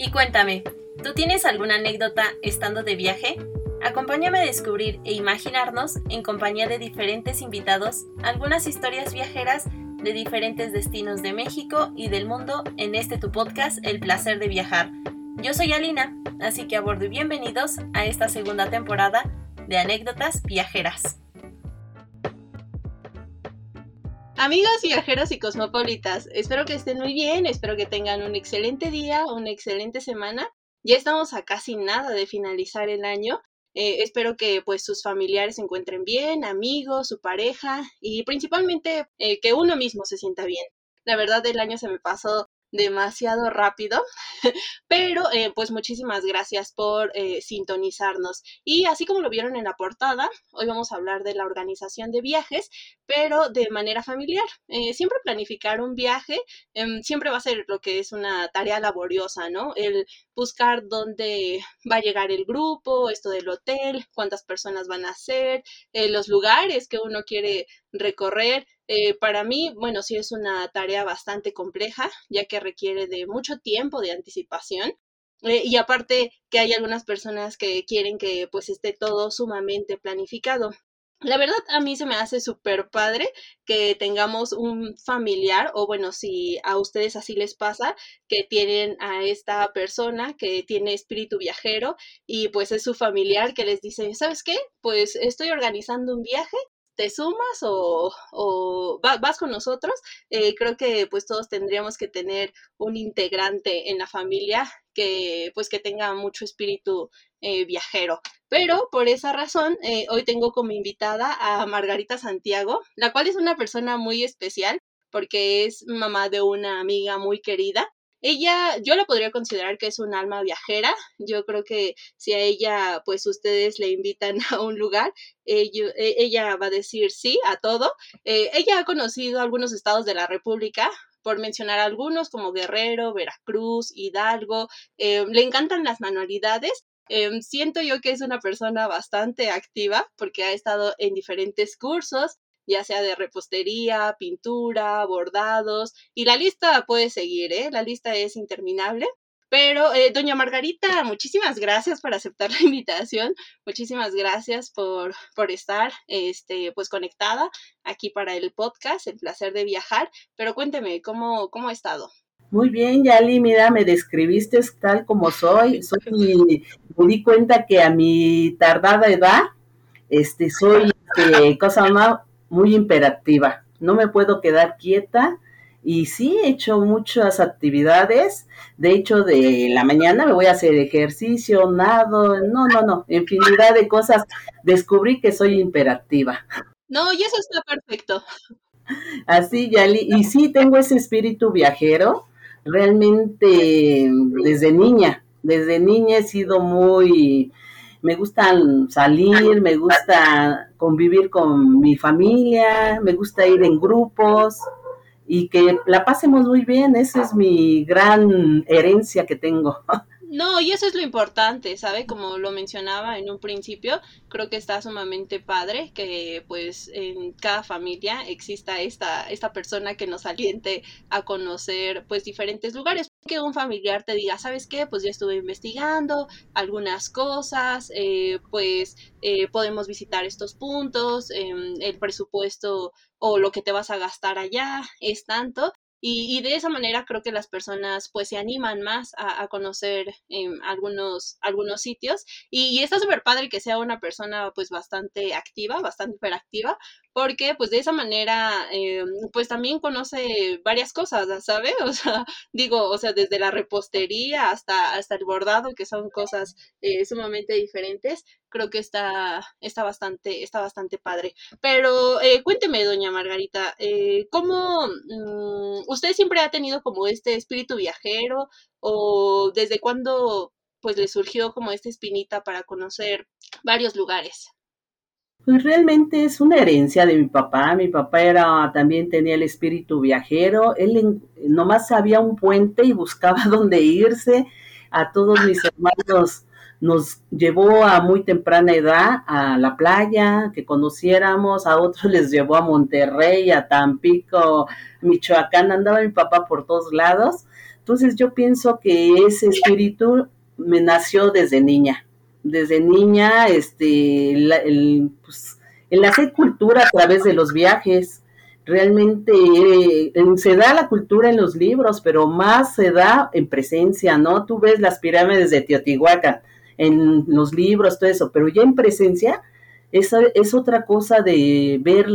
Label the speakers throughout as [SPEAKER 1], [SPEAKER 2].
[SPEAKER 1] Y cuéntame, ¿tú tienes alguna anécdota estando de viaje? Acompáñame a descubrir e imaginarnos, en compañía de diferentes invitados, algunas historias viajeras de diferentes destinos de México y del mundo en este tu podcast, El placer de viajar. Yo soy Alina, así que a bordo y bienvenidos a esta segunda temporada de anécdotas viajeras. Amigos viajeros y cosmopolitas, espero que estén muy bien, espero que tengan un excelente día, una excelente semana. Ya estamos a casi nada de finalizar el año. Eh, espero que pues sus familiares se encuentren bien, amigos, su pareja y principalmente eh, que uno mismo se sienta bien. La verdad el año se me pasó demasiado rápido, pero eh, pues muchísimas gracias por eh, sintonizarnos. Y así como lo vieron en la portada, hoy vamos a hablar de la organización de viajes, pero de manera familiar. Eh, siempre planificar un viaje em, siempre va a ser lo que es una tarea laboriosa, ¿no? El buscar dónde va a llegar el grupo, esto del hotel, cuántas personas van a ser, los lugares que uno quiere recorrer. Eh, para mí, bueno, sí es una tarea bastante compleja, ya que requiere de mucho tiempo de anticipación. Eh, y aparte que hay algunas personas que quieren que pues esté todo sumamente planificado. La verdad, a mí se me hace súper padre que tengamos un familiar, o bueno, si a ustedes así les pasa, que tienen a esta persona que tiene espíritu viajero y pues es su familiar que les dice, ¿sabes qué? Pues estoy organizando un viaje te sumas o, vas con nosotros, eh, creo que pues todos tendríamos que tener un integrante en la familia que pues que tenga mucho espíritu eh, viajero. Pero por esa razón, eh, hoy tengo como invitada a Margarita Santiago, la cual es una persona muy especial porque es mamá de una amiga muy querida ella, yo la podría considerar que es un alma viajera. Yo creo que si a ella, pues ustedes le invitan a un lugar, e, ella va a decir sí a todo. Eh, ella ha conocido algunos estados de la República, por mencionar algunos como Guerrero, Veracruz, Hidalgo. Eh, le encantan las manualidades. Em, siento yo que es una persona bastante activa porque ha estado en diferentes cursos, ya sea de repostería, pintura, bordados, y la lista puede seguir, ¿eh? La lista es interminable. Pero, eh, doña Margarita, muchísimas gracias por aceptar la invitación, muchísimas gracias por, por estar, este, pues, conectada aquí para el podcast, el placer de viajar, pero cuénteme, ¿cómo, cómo ha estado?
[SPEAKER 2] Muy bien, Yali, mira, me describiste tal como soy, soy, me di cuenta que a mi tardada edad, este, soy, este, cosa más, muy imperativa. No me puedo quedar quieta y sí he hecho muchas actividades. De hecho, de la mañana me voy a hacer ejercicio, nado, no, no, no, infinidad de cosas. Descubrí que soy imperativa.
[SPEAKER 1] No, y eso está perfecto.
[SPEAKER 2] Así, Yali, y sí tengo ese espíritu viajero. Realmente desde niña, desde niña he sido muy me gusta salir, me gusta convivir con mi familia, me gusta ir en grupos y que la pasemos muy bien, esa es mi gran herencia que tengo.
[SPEAKER 1] No, y eso es lo importante, ¿sabe? Como lo mencionaba en un principio, creo que está sumamente padre que pues en cada familia exista esta, esta persona que nos aliente a conocer pues diferentes lugares. Que un familiar te diga, ¿sabes qué? Pues ya estuve investigando algunas cosas, eh, pues eh, podemos visitar estos puntos, em, el presupuesto o lo que te vas a gastar allá es tanto y, de esa manera creo que las personas pues se animan más a, conocer em, algunos, algunos sitios y, está súper padre que sea una persona pues bastante activa, bastante hiperactiva, porque pues de esa manera em, pues también conoce varias cosas, ¿sabe? O sea, digo, o sea, desde la repostería hasta, hasta el bordado, que son cosas eh, sumamente diferentes, creo que está, está, bastante, está bastante padre. Pero eh, cuénteme, doña Margarita, eh, ¿cómo mm, usted siempre ha tenido como este espíritu viajero o desde cuándo pues le surgió como esta espinita para conocer varios lugares?
[SPEAKER 2] Pues realmente es una herencia de mi papá. Mi papá era también tenía el espíritu viajero. Él nomás sabía un puente y buscaba dónde irse. A todos mis hermanos nos llevó a muy temprana edad a la playa, que conociéramos, a otros les llevó a Monterrey, a Tampico, Michoacán, andaba mi papá por todos lados. Entonces yo pienso que ese espíritu me nació desde niña. Desde niña, este, el, pues, cultura a través de los viajes. Realmente eh, se da la cultura en los libros, pero más se da en presencia, ¿no? Tú ves las pirámides de Teotihuacán en los libros, todo eso, pero ya en presencia es, es otra cosa de ver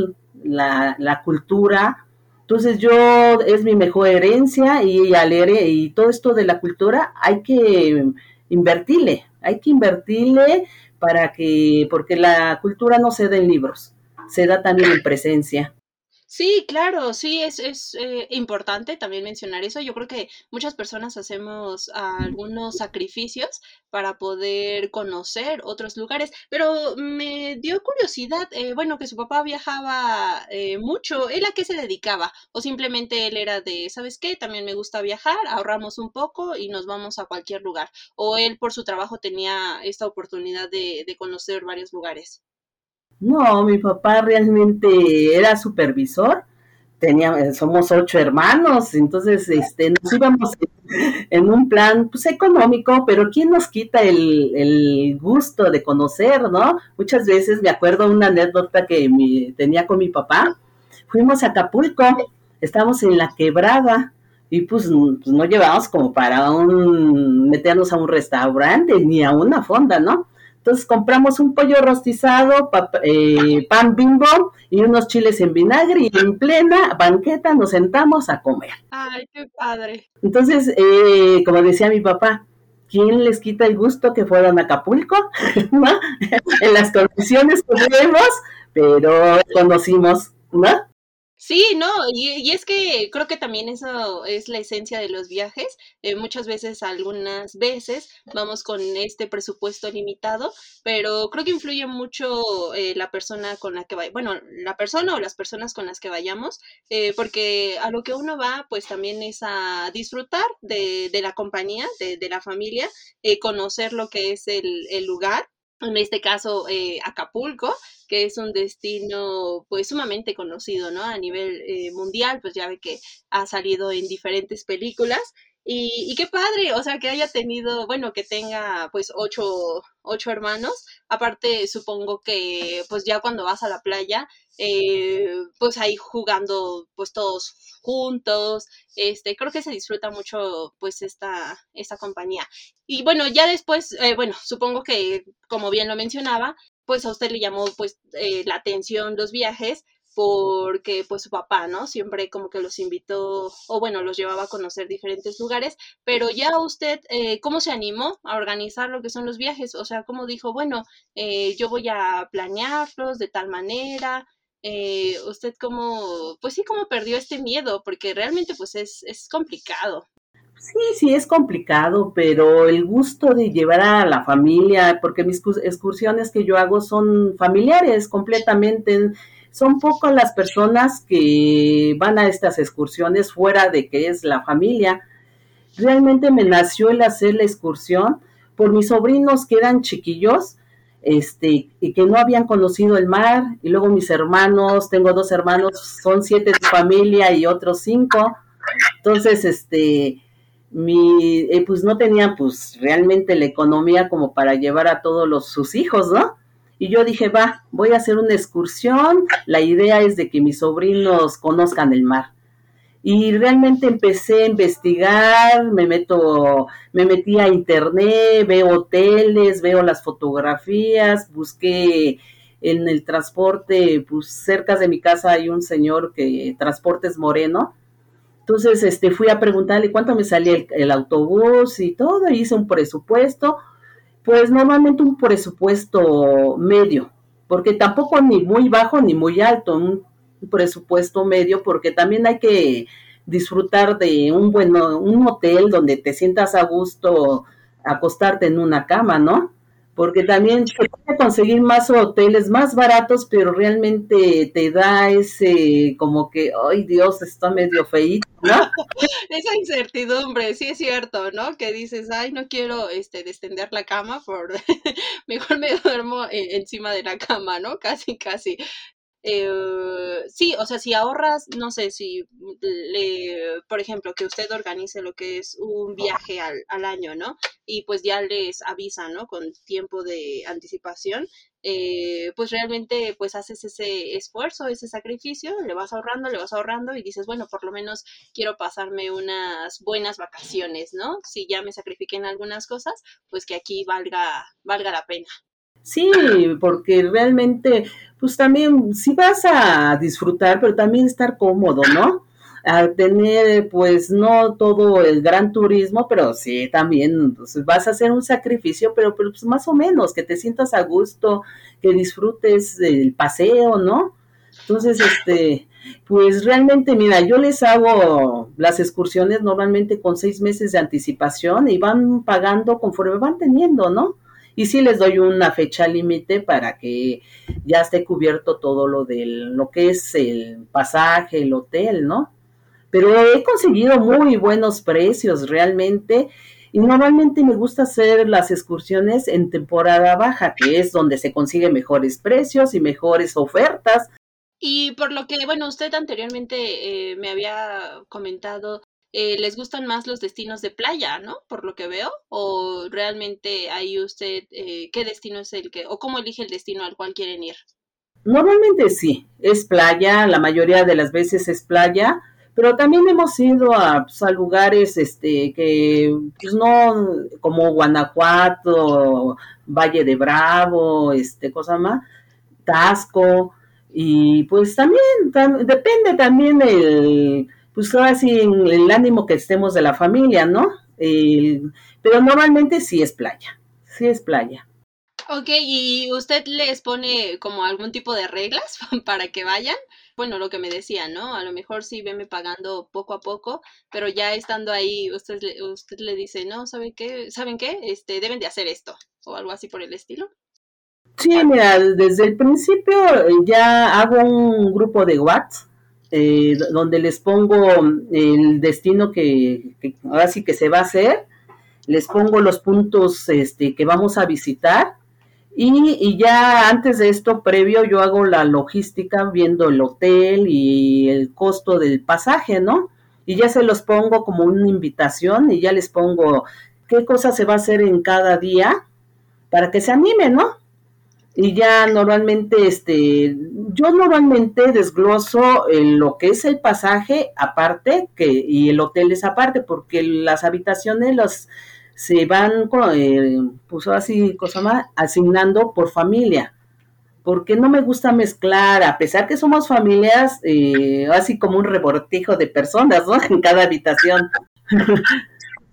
[SPEAKER 2] la, la cultura. Entonces yo es mi mejor herencia y al y todo esto de la cultura hay que invertirle, hay que invertirle para que, porque la cultura no se da en libros, se da también en presencia.
[SPEAKER 1] Sí, claro, sí, es, es eh, importante también mencionar eso. Yo creo que muchas personas hacemos algunos sacrificios para poder conocer otros lugares, pero me dio curiosidad, eh, bueno, que su papá viajaba eh, mucho. ¿Él a qué se dedicaba? ¿O simplemente él era de, ¿sabes qué? También me gusta viajar, ahorramos un poco y nos vamos a cualquier lugar. ¿O él por su trabajo tenía esta oportunidad de, de conocer varios lugares?
[SPEAKER 2] No, mi papá realmente era supervisor. Tenía, somos ocho hermanos, entonces este, nos íbamos en, un plan pues, económico, pero ¿quién nos quita el, el, gusto de conocer, no? Muchas veces me acuerdo una anécdota que mi, tenía con mi papá. Fuimos a Acapulco, estábamos en la quebrada, y pues, pues, no llevamos como para un meternos a un restaurante ni a una fonda, ¿no? Entonces compramos un pollo rostizado, eh, pan bimbo y unos chiles en vinagre y en plena banqueta nos sentamos a comer.
[SPEAKER 1] Ay, qué padre.
[SPEAKER 2] Entonces, eh, como decía mi papá, ¿quién les quita el gusto que fueran a Acapulco? en las condiciones que vivimos, pero conocimos, ¿no?
[SPEAKER 1] Sí, no, y, es que creo que también eso es la esencia de los viajes. Eh, muchas veces, algunas veces, vamos con este presupuesto limitado, pero creo que influye mucho eh, la persona con la que vaya, bueno, la persona o las personas con las que vayamos, eh, porque a lo que uno va, pues también es a disfrutar de, de la compañía, de, de la familia, conocer lo que es el, el lugar en este caso Acapulco, que es un destino pues sumamente conocido, ¿no? A nivel eh, mundial, pues ya ve que ha salido en diferentes películas. Y, y, qué padre, o sea, que haya tenido, bueno, que tenga pues ocho, ocho hermanos. Aparte, supongo que pues ya cuando vas a la playa, eh, pues ahí jugando pues todos juntos, este, creo que se disfruta mucho pues esta, esta compañía. Y bueno, ya después, eh, bueno, supongo que como bien lo mencionaba, pues a usted le llamó pues eh, la atención los viajes porque pues su papá, ¿no? Siempre como que los invitó o bueno, los llevaba a conocer diferentes lugares, pero ya usted, eh, ¿cómo se animó a organizar lo que son los viajes? O sea, ¿cómo dijo, bueno, eh, yo voy a planearlos de tal manera? usted cómo, pues sí, cómo perdió este miedo, porque realmente pues es, es complicado.
[SPEAKER 2] Sí, sí, es complicado, pero el gusto de llevar a la familia, porque mis excursiones que yo hago son familiares completamente, son pocas las personas que van a estas excursiones fuera de que es la familia. Realmente me nació el hacer la excursión por mis sobrinos que eran chiquillos, este, y que no habían conocido el mar, y luego mis hermanos, tengo dos hermanos, son siete de familia y otros cinco. Entonces, este, mi, eh, pues no tenía pues realmente la economía como para llevar a todos los, sus hijos, ¿no? Y yo dije, va, voy a hacer una excursión, la idea es de que mis sobrinos conozcan el mar. Y realmente empecé a investigar, me meto, me metí a internet, veo hoteles, veo las fotografías, busqué en el transporte, pues cerca de mi casa hay un señor que Transportes Moreno, entonces, este, fui a preguntarle cuánto me salía el, autobús y todo, hice un presupuesto, pues normalmente un presupuesto medio, porque tampoco ni muy bajo ni muy alto, un presupuesto medio, porque también hay que disfrutar de un bueno, un hotel donde te sientas a gusto acostarte en una cama, ¿no? Porque también se puede conseguir más hoteles más baratos, pero realmente te da ese como que, ay Dios, está medio feíto, ¿no?
[SPEAKER 1] Esa incertidumbre, sí es cierto, ¿no? Que dices, ay, no quiero este descender la cama, por mejor me duermo e-, encima de la cama, ¿no? Casi, casi. Eh, sí, o sea, si ahorras, no sé, si le, por ejemplo, que usted organice lo que es un viaje al, al año, ¿no? Y pues ya les avisa, ¿no? Con tiempo de anticipación, eh, pues realmente pues haces ese esfuerzo, ese sacrificio, le vas ahorrando, le vas ahorrando y dices, bueno, por lo menos quiero pasarme unas buenas vacaciones, ¿no? Si ya me sacrifiqué en algunas cosas, pues que aquí valga, valga la pena.
[SPEAKER 2] Sí, porque realmente, pues también, sí vas a disfrutar, pero también estar cómodo, ¿no? A tener, pues, no todo el gran turismo, pero sí, también pues, vas a hacer un sacrificio, pero, pero pues, más o menos, que te sientas a gusto, que disfrutes el paseo, ¿no? Entonces, este, pues realmente, mira, yo les hago las excursiones normalmente con seis meses de anticipación y van pagando conforme van teniendo, ¿no? Y sí les doy una fecha límite para que ya esté cubierto todo lo de lo que es el pasaje, el hotel, ¿no? Pero he conseguido muy buenos precios realmente y normalmente me gusta hacer las excursiones en temporada baja, que es donde se consigue mejores precios y mejores ofertas.
[SPEAKER 1] Y por lo que, bueno, usted anteriormente eh, me había comentado eh, les gustan más los destinos de playa, ¿no? Por lo que veo. ¿O realmente ahí usted, eh, qué destino es el que, o cómo elige el destino al cual quieren ir?
[SPEAKER 2] Normalmente sí, es playa, la mayoría de las veces es playa, pero también hemos ido a, pues, a lugares este, que, pues no, como Guanajuato, Valle de Bravo, este, cosa más, Tasco, y pues también, depende también el pues ahora sí, el ánimo que estemos de la familia, ¿no? pero normalmente sí es playa, sí es playa.
[SPEAKER 1] Ok, ¿y usted les pone como algún tipo de reglas para que vayan? Bueno, lo que me decía, ¿no? A lo mejor sí veme pagando poco a poco, pero ya estando ahí, usted, usted le dice, no, ¿saben qué? ¿Saben qué? Este, deben de hacer esto, o algo así por el estilo.
[SPEAKER 2] Sí, mira, desde el principio ya hago un grupo de WhatsApp eh, donde les pongo el destino que, ahora sí que se va a hacer, les pongo los puntos este, que vamos a visitar y, ya antes de esto, previo, yo hago la logística viendo el hotel y el costo del pasaje, ¿no? Y ya se los pongo como una invitación y ya les pongo qué cosa se va a hacer en cada día para que se animen, ¿no? Y ya normalmente, este, yo normalmente desgloso eh, lo que es el pasaje aparte que, y el hotel es aparte, porque las habitaciones los, se van, eh, pues así, cosa más, asignando por familia, porque no me gusta mezclar, a pesar que somos familias, eh, así como un rebortijo de personas, ¿no? En cada habitación.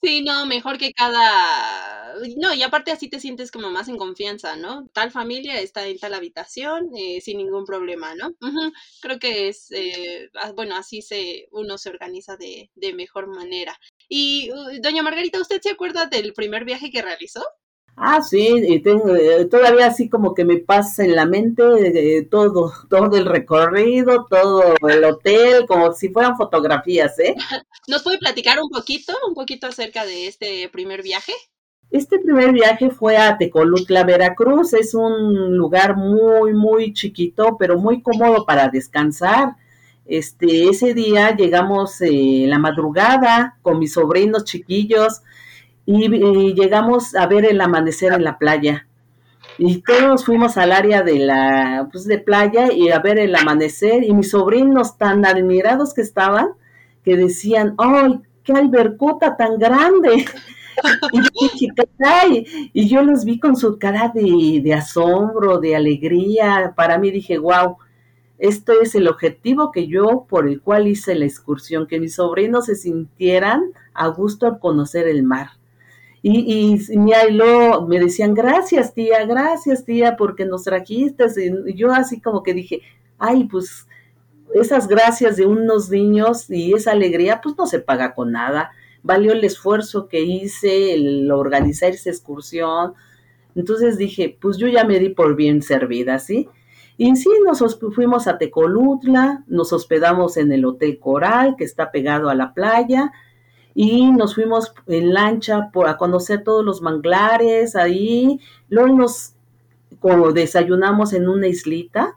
[SPEAKER 1] Sí, no, mejor que cada no, y aparte así te sientes como más en confianza, ¿no? Tal familia está en tal habitación eh, sin ningún problema, ¿no? Creo que es, eh, bueno, así se, uno se organiza de, de mejor manera. Y, doña Margarita, ¿usted se acuerda del primer viaje que realizó?
[SPEAKER 2] Ah, sí, y tengo, eh, todavía así como que me pasa en la mente todo, todo el recorrido, todo el hotel, como si fueran fotografías, ¿eh?
[SPEAKER 1] ¿Nos puede platicar un poquito, un poquito acerca de este primer viaje?
[SPEAKER 2] Este primer viaje fue a Tecolutla, Veracruz. Es un lugar muy, muy chiquito, pero muy cómodo para descansar. Este, ese día llegamos en eh, la madrugada con mis sobrinos chiquillos y, llegamos a ver el amanecer en la playa. Y todos fuimos al área de la, pues de playa y a ver el amanecer y mis sobrinos tan admirados que estaban que decían, ¡ay, qué albercota tan grande! y yo los vi con su cara de, asombro, de alegría. Para mí dije, wow, esto es el objetivo que yo, por el cual hice la excursión, que mis sobrinos se sintieran a gusto al conocer el mar. Y, y, me decían, gracias tía, gracias tía, porque nos trajiste. Y yo así como que dije, ay, pues esas gracias de unos niños y esa alegría, pues no se paga con nada valió el esfuerzo que hice, el organizar esa excursión, Entonces dije, pues yo ya me di por bien servida, ¿sí? Y sí, nos fuimos a Tecolutla, nos hospedamos en el Hotel Coral, que está pegado a la playa, y nos fuimos en lancha por, a conocer todos los manglares ahí. Luego nos como desayunamos en una islita,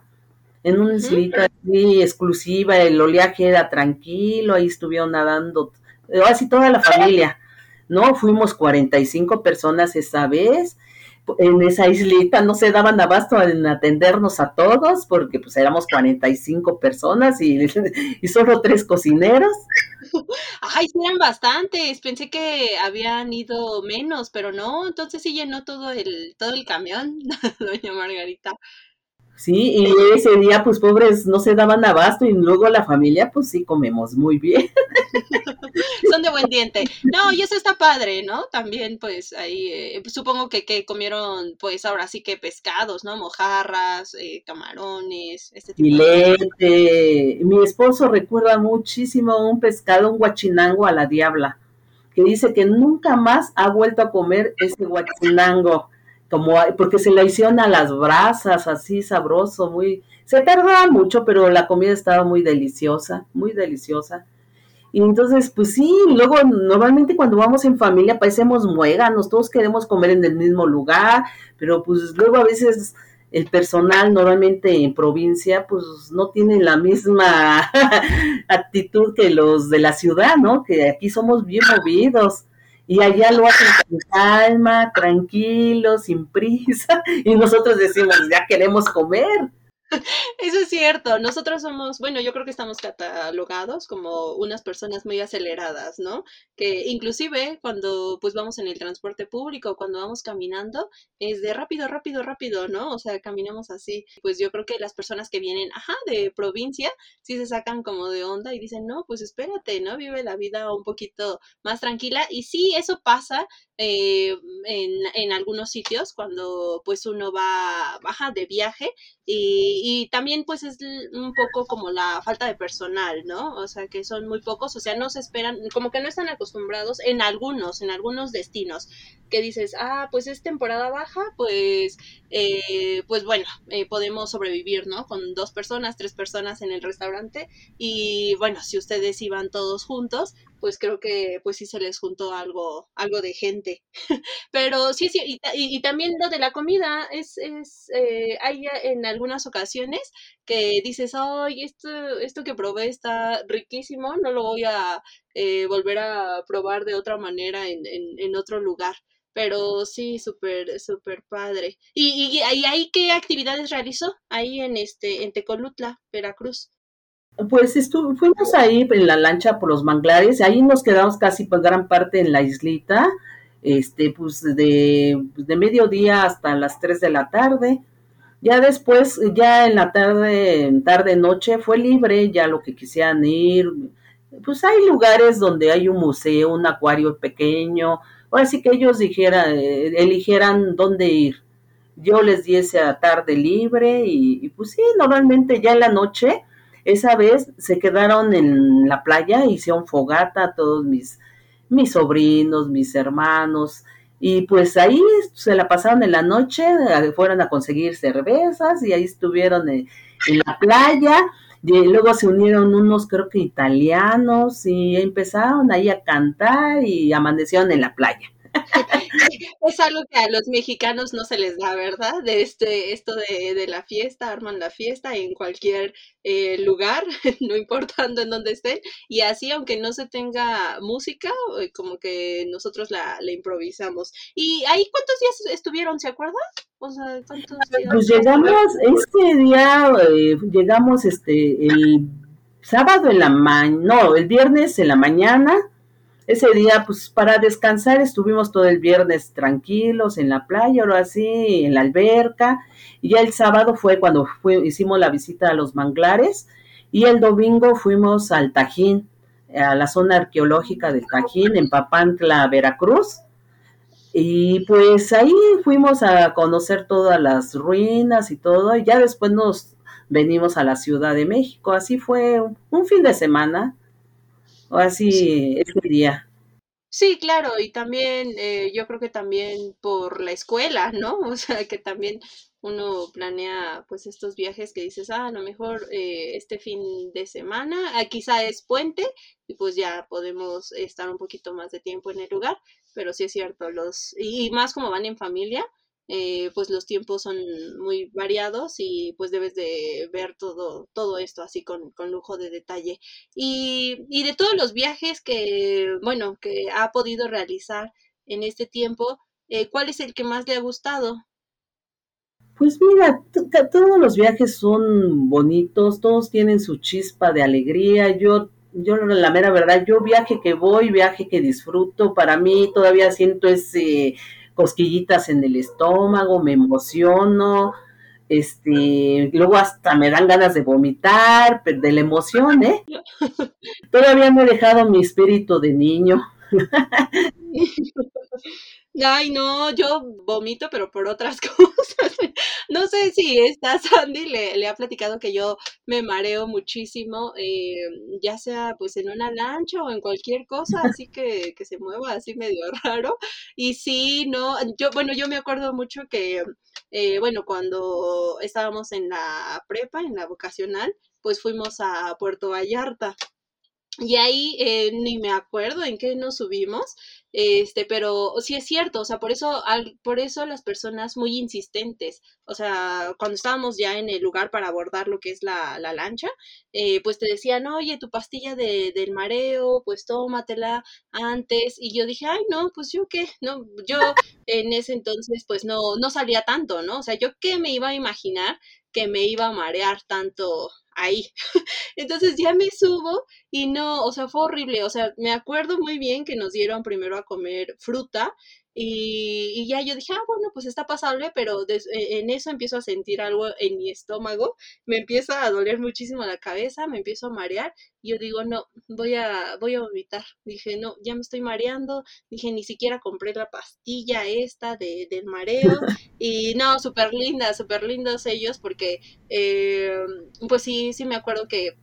[SPEAKER 2] en una islita así exclusiva, el oleaje era tranquilo, ahí estuvieron nadando, así toda la familia, ¿no? Fuimos 45 personas esa vez, en esa islita no se daban abasto en atendernos a todos porque pues éramos 45 personas y, y solo tres cocineros.
[SPEAKER 1] Ay, sí eran bastantes. Pensé que habían ido menos, pero no, entonces sí llenó todo el todo el camión, doña Margarita.
[SPEAKER 2] Sí, y ese día, pues pobres, no se daban abasto y luego la familia, pues sí, comemos muy bien.
[SPEAKER 1] Son de buen diente. No, y eso está padre, ¿no? También, pues ahí, eh, supongo que, que, comieron, pues ahora sí que pescados, ¿no? Mojarras, eh, camarones, este tipo
[SPEAKER 2] Filete. Mi esposo recuerda muchísimo un pescado, un guachinango a la diabla, que dice que nunca más ha vuelto a comer ese guachinango como porque se la hicieron a las brasas, así sabroso, muy, se tardaba mucho, pero la comida estaba muy deliciosa, muy deliciosa. Y entonces, pues sí, luego normalmente cuando vamos en familia parecemos muéganos, todos queremos comer en el mismo lugar, pero pues luego a veces el personal normalmente en provincia pues no tiene la misma actitud que los de la ciudad, ¿no? Que aquí somos bien movidos y allá lo hacen con calma, tranquilo, sin prisa, y nosotros decimos, ya queremos comer.
[SPEAKER 1] Eso es cierto. Nosotros somos, bueno, yo creo que estamos catalogados como unas personas muy aceleradas, ¿no? Que inclusive cuando pues vamos en el transporte público, cuando vamos caminando, es de rápido, rápido, rápido, ¿no? O sea, caminamos así. Pues yo creo que las personas que vienen, ajá, de provincia, sí se sacan como de onda y dicen, no, pues espérate, ¿no? Vive la vida un poquito más tranquila. Y sí, eso pasa eh, en, en algunos sitios cuando pues uno va, baja de viaje y y también pues es un poco como la falta de personal, ¿no? O sea, que son muy pocos, o sea, no se esperan, como que no están acostumbrados en algunos, en algunos destinos, que dices, ah, pues es temporada baja, pues, eh, pues bueno, eh, podemos sobrevivir, ¿no? Con dos personas, tres personas en el restaurante y bueno, si ustedes iban todos juntos, pues creo que pues sí se les juntó algo, algo de gente. Pero sí, sí, y, también lo de la comida es, es eh, hay en algunas ocasiones que dices, ay, esto, esto que probé está riquísimo, no lo voy a eh, volver a probar de otra manera en, en, en otro lugar. Pero sí, súper, súper padre. ¿Y, y, y ahí qué actividades realizó? Ahí en este, en Tecolutla, Veracruz.
[SPEAKER 2] Pues estuvo, fuimos ahí en la lancha por los manglares, ahí nos quedamos casi pues gran parte en la islita, este, pues de, de mediodía hasta las 3 de la tarde. Ya después, ya en la tarde, tarde, noche, fue libre, ya lo que quisieran ir. Pues hay lugares donde hay un museo, un acuario pequeño, ahora sí que ellos dijeran, eh, eligieran dónde ir. Yo les di esa tarde libre y, y pues sí, normalmente ya en la noche, esa vez se quedaron en la playa, hicieron fogata todos mis, mis sobrinos, mis hermanos, y pues ahí se la pasaron en la noche, fueron a conseguir cervezas y ahí estuvieron en, en la playa. Y luego se unieron unos, creo que italianos, y empezaron ahí a cantar y amanecieron en la playa.
[SPEAKER 1] es algo que a los mexicanos no se les da, ¿verdad? De este, esto de, de la fiesta, arman la fiesta en cualquier eh, lugar, no importando en dónde estén, y así, aunque no se tenga música, eh, como que nosotros la, la improvisamos. ¿Y ahí cuántos días estuvieron, se acuerdan? O sea, ¿cuántos días?
[SPEAKER 2] Pues llegamos, este día, eh, llegamos este, el sábado en la mañana, no, el viernes en la mañana, ese día, pues para descansar, estuvimos todo el viernes tranquilos en la playa, o así, en la alberca. Y ya el sábado fue cuando hicimos la visita a los manglares. Y el domingo fuimos al Tajín, a la zona arqueológica del Tajín, en Papantla, Veracruz. Y pues ahí fuimos a conocer todas las ruinas y todo. Y ya después nos venimos a la Ciudad de México. Así fue un fin de semana o así ese día.
[SPEAKER 1] Sí, claro, y también eh, yo creo que también por la escuela, ¿no? O sea, que también uno planea pues estos viajes que dices, ah, a lo mejor eh, este fin de semana, ah, quizá es puente y pues ya podemos estar un poquito más de tiempo en el lugar, pero sí es cierto, los, y más como van en familia, eh, pues los tiempos son muy variados y pues debes de ver todo, todo esto así con, con lujo de detalle. Y, y, de todos los viajes que, bueno, que ha podido realizar en este tiempo, eh, ¿cuál es el que más le ha gustado?
[SPEAKER 2] Pues mira, todos los viajes son bonitos, todos tienen su chispa de alegría. Yo, yo la mera verdad, yo viaje que voy, viaje que disfruto, para mí todavía siento ese cosquillitas en el estómago, me emociono, este, luego hasta me dan ganas de vomitar, pero de la emoción, ¿eh? Todavía no he dejado mi espíritu de niño.
[SPEAKER 1] Ay, no, yo vomito, pero por otras cosas. No sé si esta Sandy le, le ha platicado que yo me mareo muchísimo, eh, ya sea pues en una lancha o en cualquier cosa, así que, que se mueva así medio raro. Y sí, no, yo, bueno, yo me acuerdo mucho que, eh, bueno, cuando estábamos en la prepa, en la vocacional, pues fuimos a Puerto Vallarta. Y ahí eh, ni me acuerdo en qué nos subimos, este, pero sí es cierto, o sea, por eso, al, por eso las personas muy insistentes, o sea, cuando estábamos ya en el lugar para abordar lo que es la, la lancha, eh, pues te decían, oye, tu pastilla de, del mareo, pues tómatela antes, y yo dije, ay, no, pues yo qué, no, yo en ese entonces, pues no, no salía tanto, ¿no? O sea, yo qué me iba a imaginar que me iba a marear tanto ahí. Entonces ya me subo y no, o sea, fue horrible. O sea, me acuerdo muy bien que nos dieron primero a comer fruta y, ya yo dije, ah, bueno, pues está pasable, pero e, en eso empiezo a sentir algo en mi estómago, me empieza a doler muchísimo la cabeza, me empiezo a marear, y yo digo, no, voy a, voy a vomitar. Dije, no, ya me estoy mareando, dije, ni siquiera compré la pastilla esta de, del mareo, y no, súper linda, súper lindos ellos, porque, eh, pues sí, sí me acuerdo que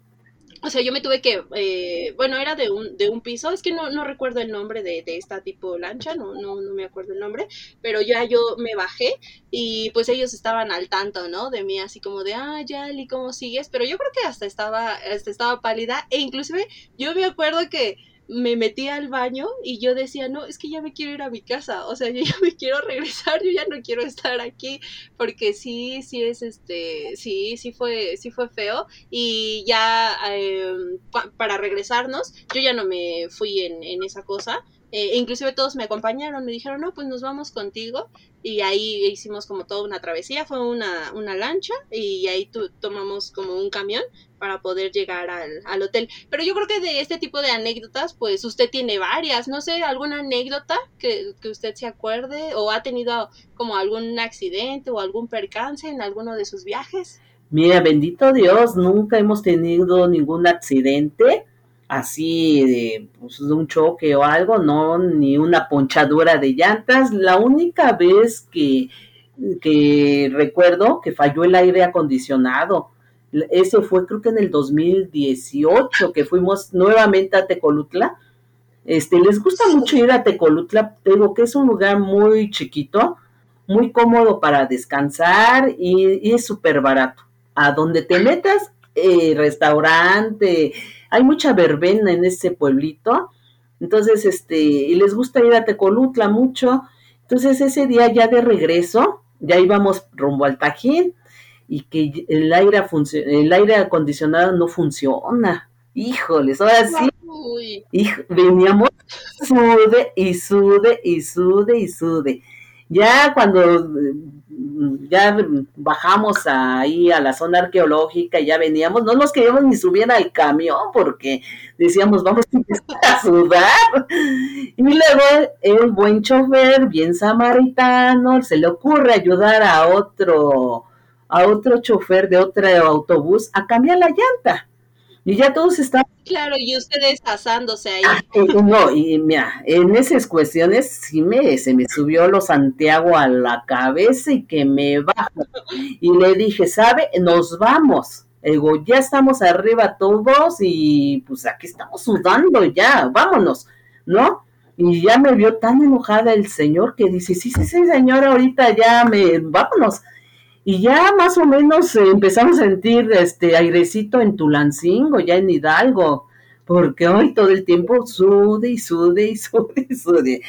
[SPEAKER 1] o sea, yo me tuve que, eh, bueno, era de un, de un piso, es que no, no recuerdo el nombre de, de, esta tipo lancha, no, no, no me acuerdo el nombre, pero ya yo me bajé y pues ellos estaban al tanto, ¿no? De mí, así como de, ah, Yali, ¿cómo sigues? Pero yo creo que hasta estaba, hasta estaba pálida e inclusive yo me acuerdo que me metí al baño y yo decía, no, es que ya me quiero ir a mi casa, o sea, yo ya me quiero regresar, yo ya no quiero estar aquí, porque sí, sí es este, sí, sí fue, sí fue feo. Y ya em, para regresarnos, yo ya no me fui en, en esa cosa, eh, inclusive todos me acompañaron, me dijeron, no, pues nos vamos contigo. Y ahí hicimos como toda una travesía, fue una, una lancha y ahí tomamos como un camión para poder llegar al, al, hotel. Pero yo creo que de este tipo de anécdotas, pues usted tiene varias, no sé, alguna anécdota que, que usted se acuerde o ha tenido como algún accidente o algún percance en alguno de sus viajes.
[SPEAKER 2] Mira, bendito Dios, nunca hemos tenido ningún accidente así de, pues, de un choque o algo, no, ni una ponchadura de llantas. La única vez que, que recuerdo que falló el aire acondicionado, ese fue creo que en el 2018 que fuimos nuevamente a Tecolutla. Este, les gusta mucho ir a Tecolutla, digo que es un lugar muy chiquito, muy cómodo para descansar y, y es súper barato. A donde te metas, eh, restaurante, hay mucha verbena en ese pueblito, entonces, este, y les gusta ir a Tecolutla mucho, entonces ese día ya de regreso, ya íbamos rumbo al Tajín, y que el aire, el aire acondicionado no funciona. Híjoles, ahora sí. veníamos sude y sude y sude y sude. Ya cuando ya bajamos ahí a la zona arqueológica, y ya veníamos, no nos queríamos ni subir al camión porque decíamos, vamos a sudar. Y luego el buen chofer, bien samaritano, se le ocurre ayudar a otro, a otro chofer de otro autobús a cambiar la llanta. Y ya todos estaban...
[SPEAKER 1] Claro, y ustedes asándose ahí.
[SPEAKER 2] Ah, no, y mira, en esas cuestiones sí me, se me subió lo Santiago a la cabeza y que me bajo. Y le dije, ¿sabe? Nos vamos. Digo, ya estamos arriba todos y pues aquí estamos sudando ya, vámonos, ¿no? y ya me vio tan enojada el señor que dice, sí, sí, sí, señora, ahorita ya me, vámonos. Y ya más o menos empezamos a sentir este airecito en Tulancingo, ya en Hidalgo, porque hoy todo el tiempo sude y sude y sude y sude.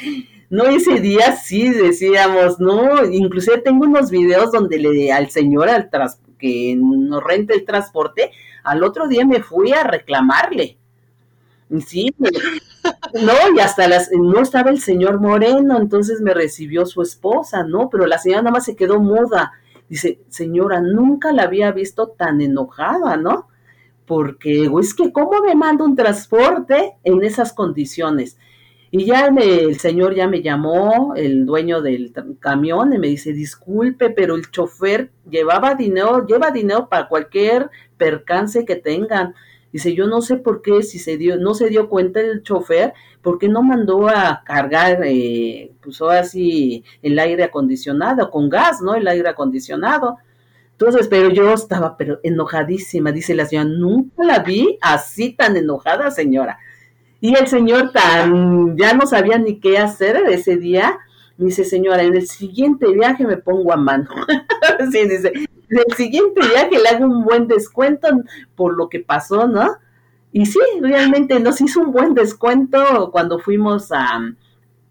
[SPEAKER 2] No, ese día sí decíamos, no, inclusive tengo unos videos donde le al señor al tras, que nos renta el transporte, al otro día me fui a reclamarle. Sí, no, y hasta las, no estaba el señor Moreno, entonces me recibió su esposa, ¿no? Pero la señora nada más se quedó muda. Dice, señora, nunca la había visto tan enojada, ¿no? Porque, es que, ¿cómo me manda un transporte en esas condiciones? Y ya el señor ya me llamó, el dueño del camión, y me dice, disculpe, pero el chofer llevaba dinero, lleva dinero para cualquier percance que tengan. Dice, yo no sé por qué, si se dio, no se dio cuenta el chofer, ¿por qué no mandó a cargar, eh, pues así, el aire acondicionado, con gas, ¿no? El aire acondicionado. Entonces, pero yo estaba pero enojadísima, dice la señora, nunca la vi así tan enojada, señora. Y el señor tan, ya no sabía ni qué hacer ese día, dice, señora, en el siguiente viaje me pongo a mano. sí, dice, el siguiente viaje le hago un buen descuento por lo que pasó, ¿no? Y sí, realmente nos hizo un buen descuento cuando fuimos a,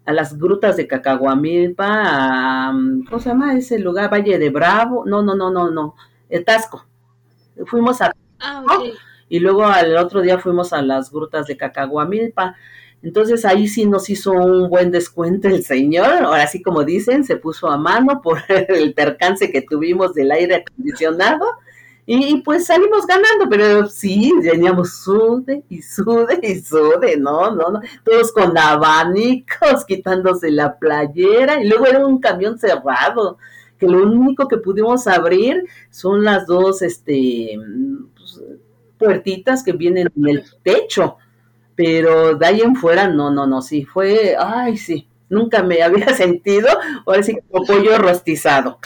[SPEAKER 2] a las grutas de Cacahuamilpa, a, ¿cómo se llama ese lugar? Valle de Bravo, no, no, no, no, no, Tasco. Fuimos a...
[SPEAKER 1] Ah,
[SPEAKER 2] Y luego al otro día fuimos a las grutas de Cacahuamilpa. Entonces ahí sí nos hizo un buen descuento el señor, ahora sí como dicen, se puso a mano por el percance que tuvimos del aire acondicionado. Y pues salimos ganando, pero sí, teníamos sude y sude y sude, no, no, no, todos con abanicos, quitándose la playera. Y luego era un camión cerrado, que lo único que pudimos abrir son las dos, este, pues, puertitas que vienen en el techo pero de ahí en fuera, no, no, no, sí, fue, ay, sí, nunca me había sentido, ahora sí como pollo rostizado.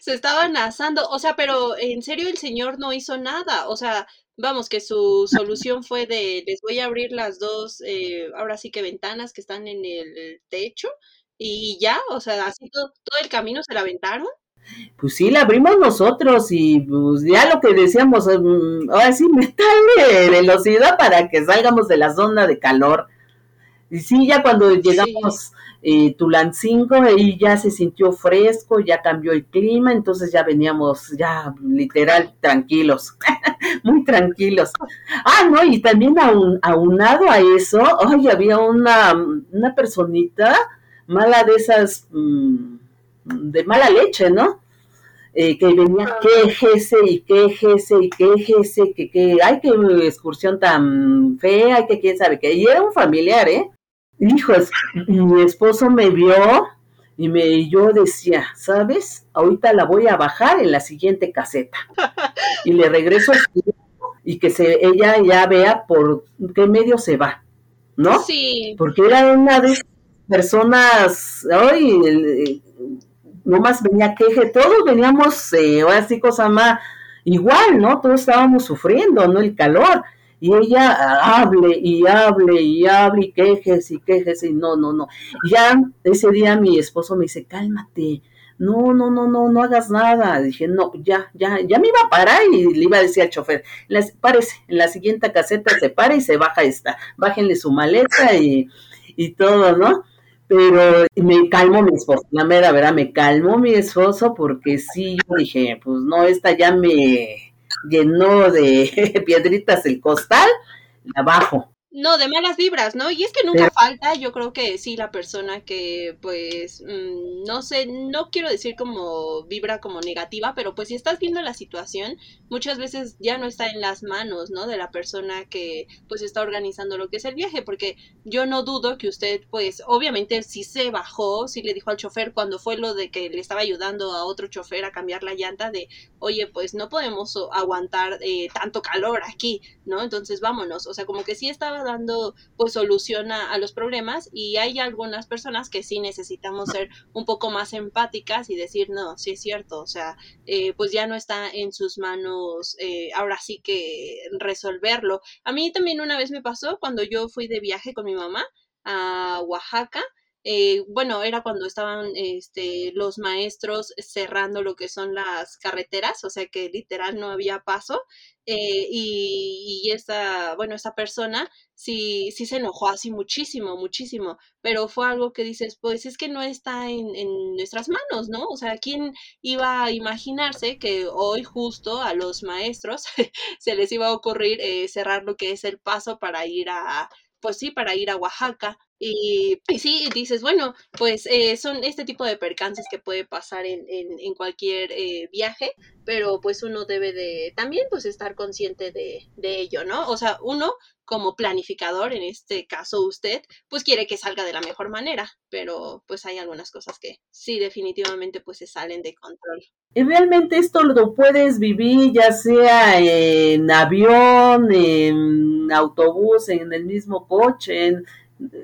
[SPEAKER 1] Se estaban asando, o sea, pero en serio el señor no hizo nada, o sea, vamos, que su solución fue de, les voy a abrir las dos, eh, ahora sí que ventanas que están en el techo y ya, o sea, así todo, todo el camino se la aventaron
[SPEAKER 2] pues sí, la abrimos nosotros y pues ya lo que decíamos, mm, ahora sí, meterle velocidad para que salgamos de la zona de calor. Y sí, ya cuando llegamos eh, Tulancingo, ahí ya se sintió fresco, ya cambió el clima, entonces ya veníamos ya literal tranquilos, muy tranquilos. Ah, no, y también aunado a eso, ay, había una, una personita mala de esas... Mm, de mala leche, ¿no? Eh, que venía quejese y quejese y quejese, que, que, ay, qué excursión tan fea, que quién sabe qué. Y era un familiar, ¿eh? Hijos, mi esposo me vio y me yo decía, ¿sabes? Ahorita la voy a bajar en la siguiente caseta. Y le regreso y que se, ella ya vea por qué medio se va, ¿no?
[SPEAKER 1] Sí.
[SPEAKER 2] Porque era una de esas personas, ay, más venía queje, todos veníamos, eh, ahora sí, cosa más igual, ¿no? Todos estábamos sufriendo, ¿no? El calor. Y ella hable y hable y hable y quejes y quejes y no, no, no. ya ese día mi esposo me dice, cálmate, no, no, no, no, no hagas nada. Dije, no, ya, ya, ya me iba a parar y le iba a decir al chofer, párese, en la siguiente caseta se para y se baja esta, bájenle su maleta y, y todo, ¿no? Pero me calmó mi esposo, la mera verdad, me calmó mi esposo porque sí, yo dije, pues no, esta ya me llenó de piedritas el costal, la bajo.
[SPEAKER 1] No, de malas vibras, ¿no? Y es que nunca falta, yo creo que sí, la persona que, pues, mm, no sé, no quiero decir como vibra como negativa, pero pues si estás viendo la situación, muchas veces ya no está en las manos, ¿no? De la persona que, pues, está organizando lo que es el viaje, porque yo no dudo que usted, pues, obviamente sí se bajó, sí le dijo al chofer cuando fue lo de que le estaba ayudando a otro chofer a cambiar la llanta de, oye, pues no podemos aguantar eh, tanto calor aquí, ¿no? Entonces vámonos, o sea, como que sí estaba dando pues solución a, los problemas y hay algunas personas que sí necesitamos ser un poco más empáticas y decir, no, sí es cierto, o sea, eh, pues ya no está en sus manos eh, ahora sí que resolverlo. A mí también una vez me pasó cuando yo fui de viaje con mi mamá, a Oaxaca eh, bueno, era cuando estaban este, los maestros cerrando lo que son las carreteras, o sea que literal no había paso. Eh, y, y, esta, bueno, esta persona sí, sí se enojó así muchísimo, muchísimo, pero fue algo que dices, pues es que no está en, nuestras manos, ¿no? O sea, ¿quién iba a imaginarse que hoy justo a los maestros se les iba a ocurrir eh, cerrar lo que es el paso para ir a, pues sí, para ir a Oaxaca. Y, y sí, dices, bueno, pues eh, son este tipo de percances que puede pasar en, en, cualquier eh, viaje, pero pues uno debe de también pues estar consciente de, de ello, ¿no? O sea, uno como planificador, en este caso usted, pues quiere que salga de la mejor manera, pero pues hay algunas cosas que sí definitivamente pues se salen de control.
[SPEAKER 2] Y realmente esto lo puedes vivir ya sea en avión, en autobús, en el mismo coche, en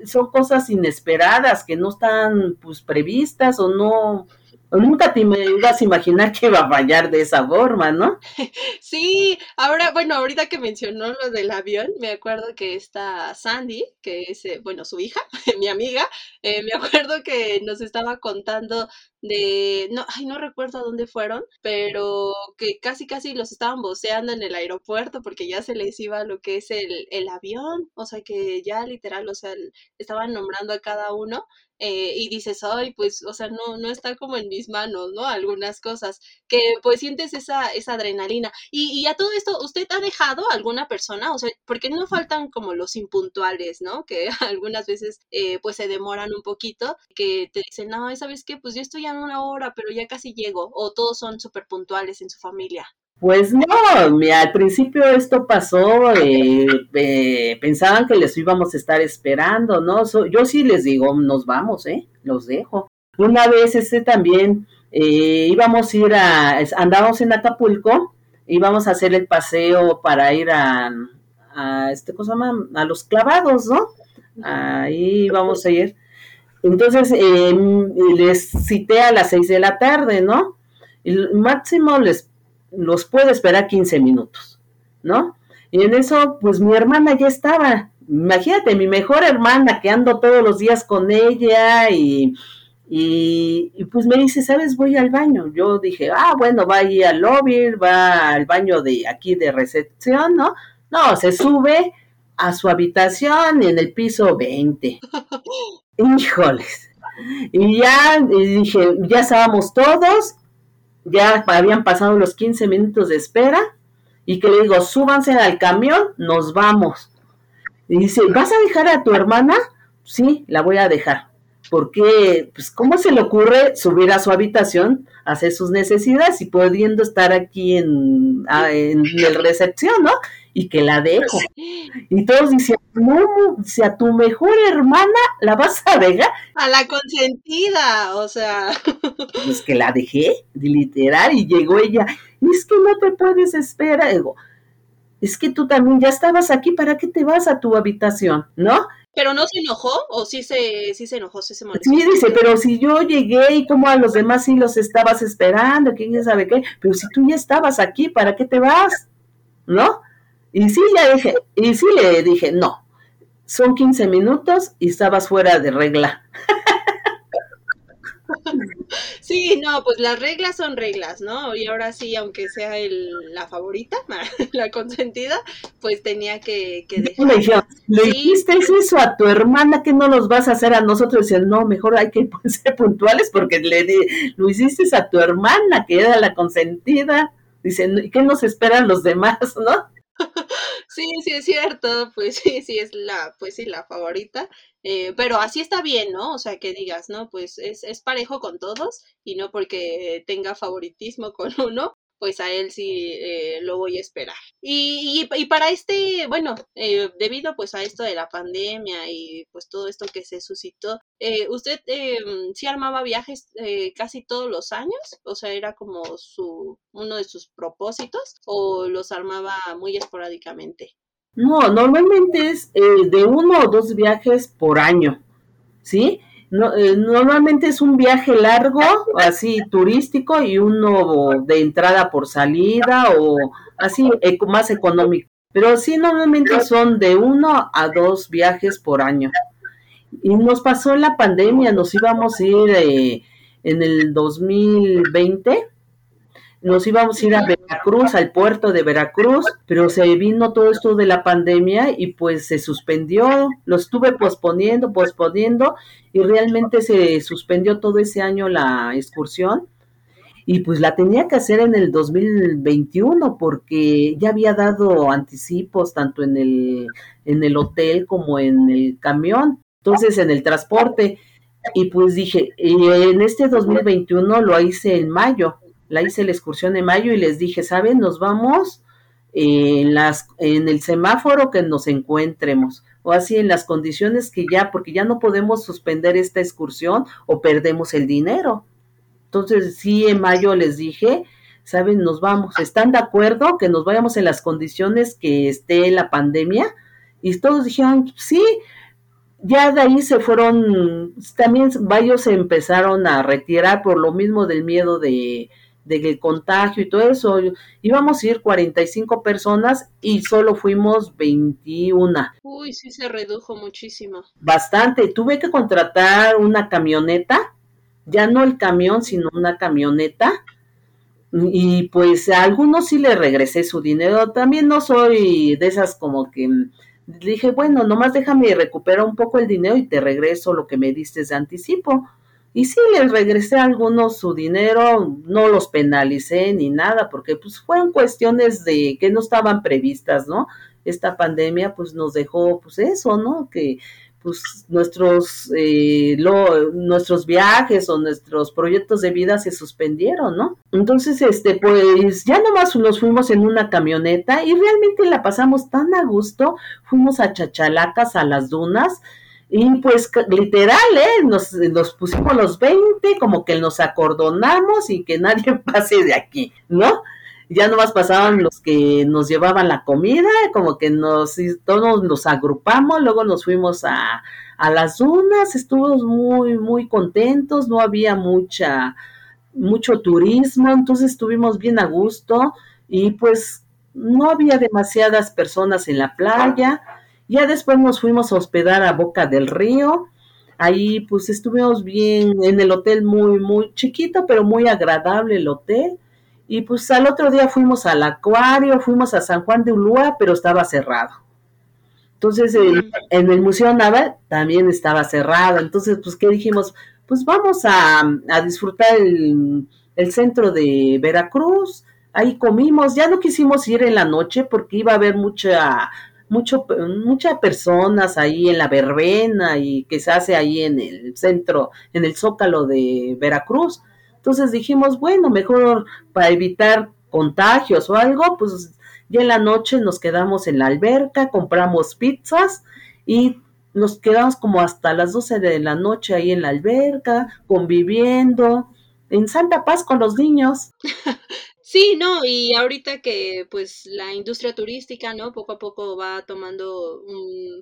[SPEAKER 2] son cosas inesperadas que no están pues previstas o no nunca te ibas a imaginar que iba a fallar de esa forma, ¿no?
[SPEAKER 1] Sí, ahora, bueno, ahorita que mencionó lo del avión, me acuerdo que está Sandy, que es, eh, bueno, su hija, mi amiga, eh, me acuerdo que nos estaba contando de, no, ay, no recuerdo a dónde fueron, pero que casi casi los estaban voceando en el aeropuerto porque ya se les iba lo que es el, el avión, o sea que ya literal, o sea, estaban nombrando a cada uno eh, y dices, ay, pues, o sea, no, no está como en mis manos, ¿no? Algunas cosas, que pues sientes esa, esa adrenalina. Y, y a todo esto, ¿usted ha dejado a alguna persona? O sea, porque no faltan como los impuntuales, ¿no? Que algunas veces eh, pues se demoran un poquito, que te dicen, no, ¿sabes qué? Pues yo estoy a una hora, pero ya casi llego, o todos son súper puntuales en su familia.
[SPEAKER 2] Pues no, al principio esto pasó, eh, eh, pensaban que les íbamos a estar esperando, ¿no? yo sí les digo, nos vamos, ¿eh? Los dejo. Una vez ese también eh, íbamos a ir a, andábamos en Acapulco, íbamos a hacer el paseo para ir a, este cosa a los clavados, ¿no? Ahí íbamos a ir. Entonces les cité a las seis de la tarde, ¿no? El máximo les los puedo esperar 15 minutos, ¿no? Y en eso, pues mi hermana ya estaba. Imagínate, mi mejor hermana que ando todos los días con ella y, y, pues me dice, ¿sabes? Voy al baño. Yo dije, ah, bueno, va ahí al lobby, va al baño de aquí de recepción, ¿no? No, se sube a su habitación en el piso 20. Híjoles. Y ya dije, ya estábamos todos ya habían pasado los 15 minutos de espera y que le digo, súbanse al camión, nos vamos. Y dice, ¿vas a dejar a tu hermana? Sí, la voy a dejar. Porque, pues, ¿cómo se le ocurre subir a su habitación, hacer sus necesidades y pudiendo estar aquí en, en el recepción, ¿no? Y que la dejo. Y todos dicen, no, si a tu mejor hermana la vas a dejar.
[SPEAKER 1] A la consentida, o sea.
[SPEAKER 2] Pues que la dejé, literal, y llegó ella, es que no te puedes esperar. Digo, es que tú también ya estabas aquí, ¿para qué te vas a tu habitación? ¿No?
[SPEAKER 1] ¿Pero no se enojó o sí se, sí se enojó, sí se
[SPEAKER 2] molestó? Sí, dice, pero si yo llegué y como a los demás sí los estabas esperando, quién sabe qué, pero si tú ya estabas aquí, ¿para qué te vas? ¿No? Y sí le dije, y sí le dije, no, son 15 minutos y estabas fuera de regla.
[SPEAKER 1] Sí, no, pues las reglas son reglas, ¿no? Y ahora sí, aunque sea el, la favorita, la consentida, pues tenía que, que dejar.
[SPEAKER 2] Le, dijiste eso a tu hermana que no los vas a hacer a nosotros. Dice, no, mejor hay que ser puntuales porque le di, lo hiciste a tu hermana que era la consentida. Dice, ¿qué nos esperan los demás, no?
[SPEAKER 1] Sí, sí es cierto, pues sí, sí es la, pues sí, la favorita, eh, pero así está bien, ¿no? O sea, que digas, ¿no? Pues es, es parejo con todos y no porque tenga favoritismo con uno, pues a él sí eh, lo voy a esperar. Y, y, para este, bueno, eh, debido pues a esto de la pandemia y pues todo esto que se suscitó, eh, ¿usted sí armaba viajes casi todos los años? O sea, ¿era como su uno de sus propósitos o los armaba muy esporádicamente?
[SPEAKER 2] No, normalmente es de uno o dos viajes por año, ¿sí? No, eh, normalmente es un viaje largo, así turístico, y uno de entrada por salida o así más económico. Pero sí, normalmente son de uno a dos viajes por año. Y nos pasó la pandemia, nos íbamos a ir eh, en el 2020 nos íbamos a ir a Veracruz, al puerto de Veracruz, pero se vino todo esto de la pandemia y pues se suspendió, lo estuve posponiendo, posponiendo y realmente se suspendió todo ese año la excursión. Y pues la tenía que hacer en el 2021 porque ya había dado anticipos tanto en el, en el hotel como en el camión, entonces en el transporte. Y pues dije, en este 2021 lo hice en mayo, la hice la excursión en mayo y les dije, ¿saben? Nos vamos en, las, en el semáforo que nos encuentremos o así en las condiciones que ya, porque ya no podemos suspender esta excursión o perdemos el dinero. Entonces, sí, en mayo les dije, ¿saben? Nos vamos. ¿Están de acuerdo que nos vayamos en las condiciones que esté la pandemia? Y todos dijeron, sí. Ya de ahí se fueron, también varios se empezaron a retirar por lo mismo del miedo de, del contagio y todo eso. Íbamos a ir 45 personas y solo fuimos 21.
[SPEAKER 1] Uy, sí se redujo muchísimo.
[SPEAKER 2] Bastante. Tuve que contratar una camioneta, ya no el camión, sino una camioneta. Y pues a algunos sí le regresé su dinero. También no soy de esas como que dije, bueno, nomás déjame recuperar un poco el dinero y te regreso lo que me diste de anticipo y sí, les regresé a algunos su dinero, no los penalicé ni nada, porque pues fueron cuestiones de que no estaban previstas, ¿no? Esta pandemia pues nos dejó pues eso, ¿no? Que pues nuestros, eh, nuestros viajes o nuestros proyectos de vida se suspendieron, ¿no? Entonces, este, pues ya nomás nos fuimos en una camioneta y realmente la pasamos tan a gusto, fuimos a Chachalacas, a las dunas, y pues literal, ¿eh? Nos, nos pusimos los 20, como que nos acordonamos y que nadie pase de aquí, ¿no? Ya nomás pasaban los que nos llevaban la comida, como que nos todos nos agrupamos, luego nos fuimos a, a las dunas, estuvimos muy, muy contentos, no había mucha, mucho turismo, entonces estuvimos bien a gusto y pues no había demasiadas personas en la playa ya después nos fuimos a hospedar a Boca del Río. Ahí pues estuvimos bien en el hotel muy, muy chiquito, pero muy agradable el hotel. Y pues al otro día fuimos al acuario, fuimos a San Juan de Ulúa, pero estaba cerrado. Entonces en el Museo Naval también estaba cerrado. Entonces pues ¿qué dijimos? Pues vamos a, disfrutar el, el centro de Veracruz. Ahí comimos, ya no quisimos ir en la noche porque iba a haber mucha mucho, muchas personas ahí en la verbena y que se hace ahí en el centro, en el zócalo de Veracruz. Entonces dijimos, bueno, mejor para evitar contagios o algo, pues ya en la noche nos quedamos en la alberca, compramos pizzas y nos quedamos como hasta las 12 de la noche ahí en la alberca, conviviendo, en Santa Paz con los niños.
[SPEAKER 1] Sí, no, y ahorita que pues la industria turística, ¿no? Poco a poco va tomando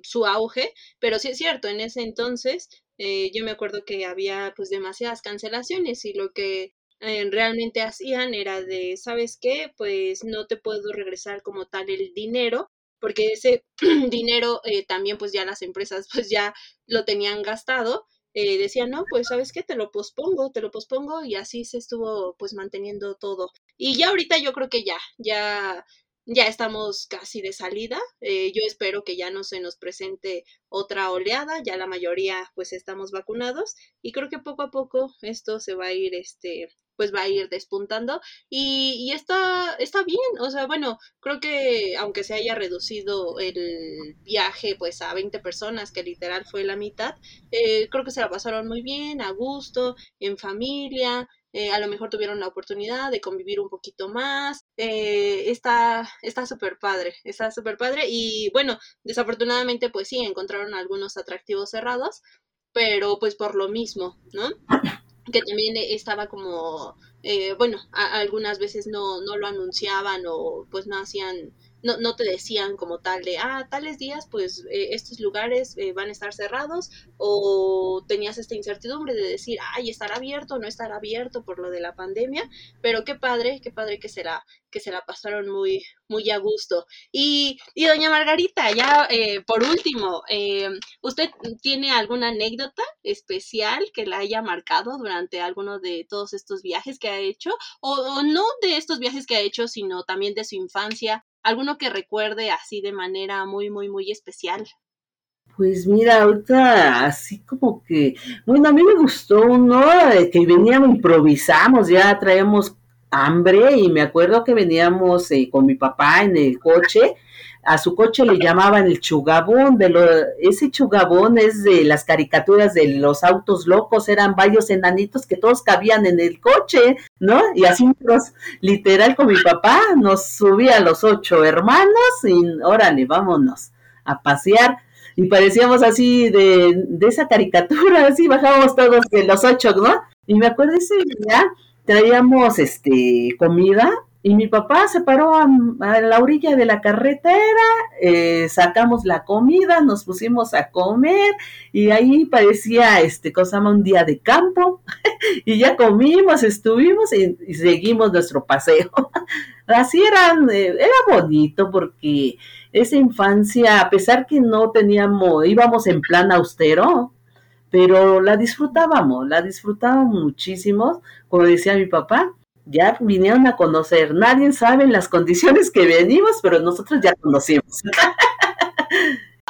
[SPEAKER 1] su auge, pero sí es cierto, en ese entonces eh, yo me acuerdo que había pues demasiadas cancelaciones y lo que eh, realmente hacían era de, ¿sabes qué? Pues no te puedo regresar como tal el dinero, porque ese dinero eh, también pues ya las empresas pues ya lo tenían gastado eh, decía, no, pues sabes qué, te lo pospongo, te lo pospongo y así se estuvo pues manteniendo todo. Y ya ahorita yo creo que ya, ya, ya estamos casi de salida. Eh, yo espero que ya no se nos presente otra oleada, ya la mayoría pues estamos vacunados y creo que poco a poco esto se va a ir este pues va a ir despuntando y, y, está, está bien, o sea, bueno, creo que aunque se haya reducido el viaje pues a 20 personas, que literal fue la mitad, eh, creo que se la pasaron muy bien, a gusto, en familia, eh, a lo mejor tuvieron la oportunidad de convivir un poquito más. Eh, está súper padre, está súper padre. Y bueno, desafortunadamente, pues sí, encontraron algunos atractivos cerrados, pero pues por lo mismo, ¿no? Que también estaba como, eh, bueno, algunas veces no, no lo anunciaban o pues no hacían no, no te decían como tal de, ah, tales días, pues eh, estos lugares eh, van a estar cerrados, o tenías esta incertidumbre de decir, ay, estará abierto o no estará abierto por lo de la pandemia, pero qué padre, qué padre que se la, que se la pasaron muy, muy a gusto. Y, doña Margarita, ya eh, por último, ¿usted tiene alguna anécdota especial que la haya marcado durante alguno de todos estos viajes que ha hecho? O no de estos viajes que ha hecho, sino también de su infancia alguno que recuerde así de manera muy, muy, muy especial.
[SPEAKER 2] Pues mira, ahorita así como que, bueno, a mí me gustó uno que veníamos, improvisamos, ya traemos hambre y me acuerdo que veníamos eh, con mi papá en el coche a su coche le llamaban el chugabón, de lo, ese chugabón es de las caricaturas de los autos locos, eran varios enanitos que todos cabían en el coche, ¿no? Y así literal con mi papá, nos subía los ocho hermanos y órale, vámonos a pasear. Y parecíamos así de, de esa caricatura, así bajábamos todos de los ocho, ¿no? Y me acuerdo ese día traíamos este comida y mi papá se paró a, la orilla de la carretera, eh, sacamos la comida, nos pusimos a comer y ahí parecía este cosa un día de campo. Y ya comimos, estuvimos y, seguimos nuestro paseo. Así eran, eh, era bonito porque esa infancia, a pesar que no teníamos, íbamos en plan austero, pero la disfrutábamos, la disfrutábamos muchísimo, como decía mi papá, ya vinieron a conocer. Nadie sabe las condiciones que venimos, pero nosotros ya conocimos.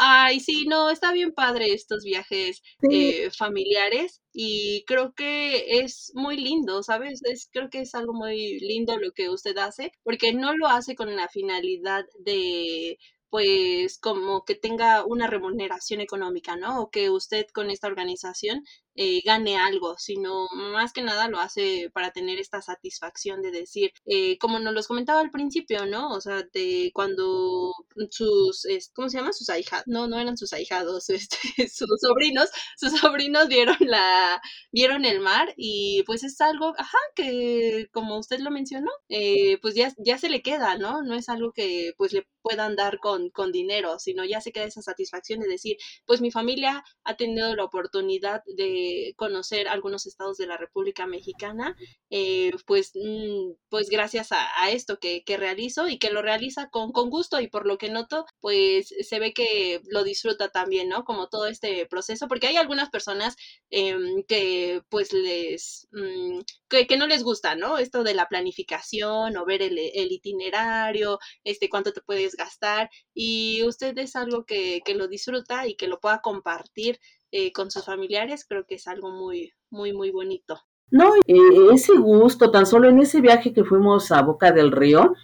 [SPEAKER 1] Ay, sí, no, está bien padre estos viajes eh, familiares y creo que es muy lindo, ¿sabes? Es, creo que es algo muy lindo lo que usted hace, porque no lo hace con la finalidad de pues como que tenga una remuneración económica, ¿no? O que usted con esta organización eh, gane algo, sino más que nada lo hace para tener esta satisfacción de decir, eh, como nos los comentaba al principio, ¿no? O sea, de cuando sus, ¿cómo se llama? Sus ahijados, no, no eran sus ahijados, este, sus sobrinos, sus sobrinos vieron la, vieron el mar y pues es algo, ajá, que como usted lo mencionó, eh, pues ya, ya se le queda, ¿no? No es algo que pues le puedan dar con, con dinero, sino ya se queda esa satisfacción de decir, pues mi familia ha tenido la oportunidad de conocer algunos estados de la República Mexicana, eh, pues, mm, pues gracias a, esto que, que, realizo y que lo realiza con, gusto y por lo que noto, pues se ve que lo disfruta también, ¿no? Como todo este proceso, porque hay algunas personas em, que pues les, mm, que, no les gusta, ¿no? Esto de la planificación o ver el, itinerario, este, cuánto te puedes gastar y usted es algo que lo disfruta y que lo pueda compartir eh, con sus familiares, creo que es algo muy, muy, muy bonito.
[SPEAKER 2] No, ese gusto, tan solo en ese viaje que fuimos a Boca del Río,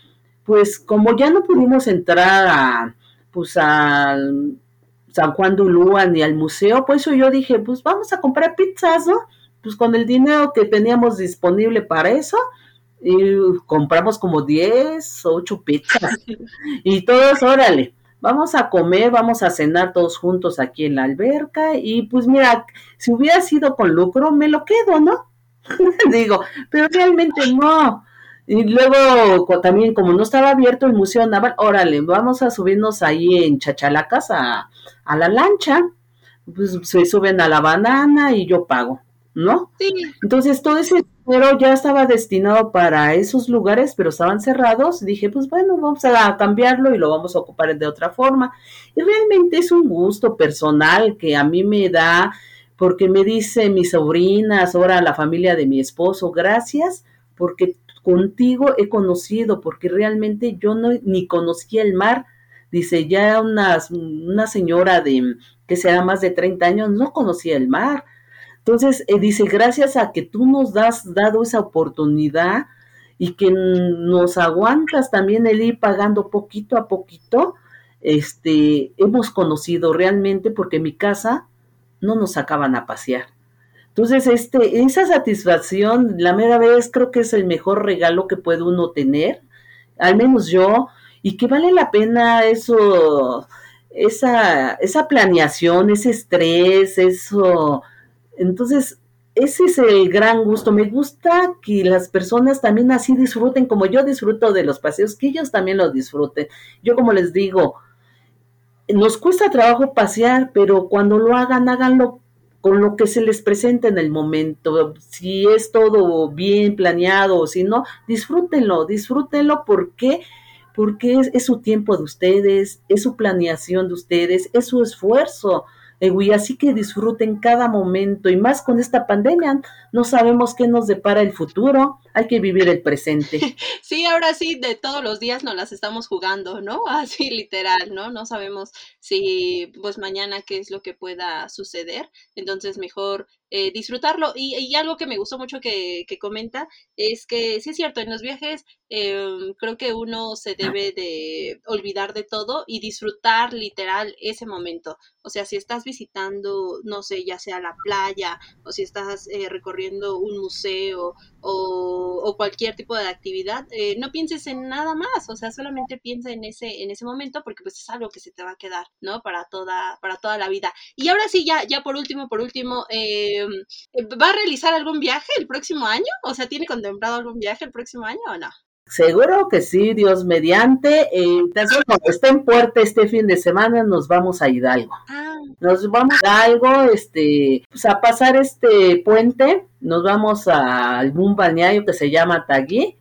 [SPEAKER 2] pues como ya no pudimos entrar a, pues al San Juan de Ulúa ni al museo, pues yo dije, pues vamos a comprar pizzas, ¿no? Pues con el dinero que teníamos disponible para eso, y compramos como 10, 8 pizzas. y todos, órale, vamos a comer, vamos a cenar todos juntos aquí en la alberca. Y pues mira, si hubiera sido con lucro, me lo quedo, ¿no? Digo, pero realmente no. Y luego también, como no estaba abierto el Museo Naval, órale, vamos a subirnos ahí en Chachalacas a, a la lancha. Pues se suben a la banana y yo pago. ¿No? Sí. Entonces todo ese dinero ya estaba destinado para esos lugares, pero estaban cerrados. Dije, pues bueno, vamos a cambiarlo y lo vamos a ocupar de otra forma. Y realmente es un gusto personal que a mí me da, porque me dice mis sobrinas, ahora la familia de mi esposo, gracias, porque contigo he conocido, porque realmente yo no ni conocía el mar. Dice, ya una, una señora de que sea más de 30 años no conocía el mar entonces, eh, dice, gracias a que tú nos has dado esa oportunidad y que nos aguantas también el ir pagando poquito a poquito, este, hemos conocido realmente porque en mi casa no nos sacaban a pasear. Entonces, este, esa satisfacción, la mera vez, creo que es el mejor regalo que puede uno tener, al menos yo, y que vale la pena eso, esa, esa planeación, ese estrés, eso, entonces, ese es el gran gusto. Me gusta que las personas también así disfruten, como yo disfruto de los paseos, que ellos también lo disfruten. Yo como les digo, nos cuesta trabajo pasear, pero cuando lo hagan, háganlo con lo que se les presenta en el momento. Si es todo bien planeado o si no, disfrútenlo, disfrútenlo porque porque es, es, su tiempo de ustedes, es su planeación de ustedes, es su esfuerzo. Eh, así que disfruten cada momento y más con esta pandemia. No sabemos qué nos depara el futuro, hay que vivir el presente.
[SPEAKER 1] Sí, ahora sí, de todos los días nos las estamos jugando, ¿no? Así literal, ¿no? No sabemos si pues mañana qué es lo que pueda suceder, entonces mejor eh, disfrutarlo. Y, algo que me gustó mucho que, que, comenta es que sí es cierto, en los viajes em, creo que uno se debe de olvidar de todo y disfrutar literal ese momento. O sea, si estás visitando, no sé, ya sea la playa o si estás eh, recorriendo un museo o, o, cualquier tipo de actividad, eh, no pienses en nada más, o sea, solamente piensa en ese, en ese momento porque pues es algo que se te va a quedar, ¿no? Para toda, para toda la vida. Y ahora sí, ya, ya por último, por último, eh, ¿va a realizar algún viaje el próximo año? O sea, ¿tiene contemplado algún viaje el próximo año o no?
[SPEAKER 2] Seguro que sí, Dios mediante. Eh, cuando está en puerta este fin de semana, nos vamos a Hidalgo. Ah. Nos vamos a Hidalgo, este, pues a pasar este puente, nos vamos a algún balneario que se llama Tagui.